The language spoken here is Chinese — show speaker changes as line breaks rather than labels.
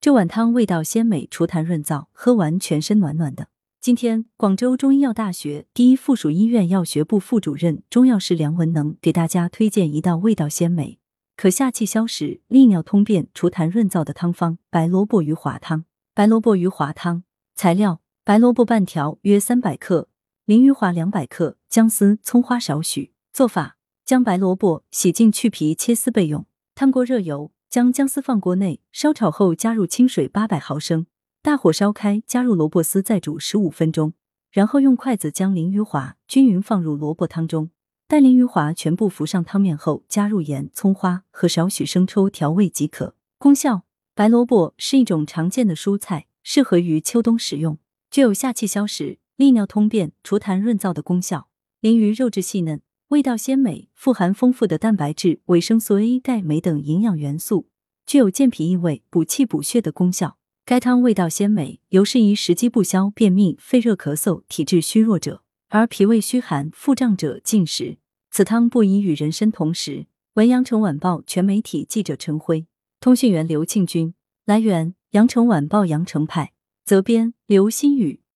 这碗汤味道鲜美，除痰润燥，喝完全身暖暖的。今天，广州中医药大学第一附属医院药学部副主任、中药师梁文能给大家推荐一道味道鲜美、可下气消食、利尿通便、除痰润燥的汤方——白萝卜鱼滑汤。白萝卜鱼滑汤材料：白萝卜半条，约三百克；鲮鱼滑两百克；姜丝、葱花少许。做法：将白萝卜洗净去皮，切丝备用。汤锅热油，将姜丝放锅内烧炒后，加入清水八百毫升，大火烧开，加入萝卜丝，再煮十五分钟。然后用筷子将鲮鱼滑均匀放入萝卜汤中，待鲮鱼滑全部浮上汤面后，加入盐、葱花和少许生抽调味即可。功效：白萝卜是一种常见的蔬菜，适合于秋冬食用，具有下气消食、利尿通便、除痰润燥的功效。鲮鱼肉质细嫩。味道鲜美，富含丰富的蛋白质、维生素 A、钙、镁等营养元素，具有健脾益胃、补气补血的功效。该汤味道鲜美，尤适宜食积不消、便秘、肺热咳嗽、体质虚弱者，而脾胃虚寒、腹胀者禁食。此汤不宜与人参同食。文阳城晚报全媒体记者陈辉，通讯员刘庆军。来源：阳城晚报阳城派，责编：刘新宇。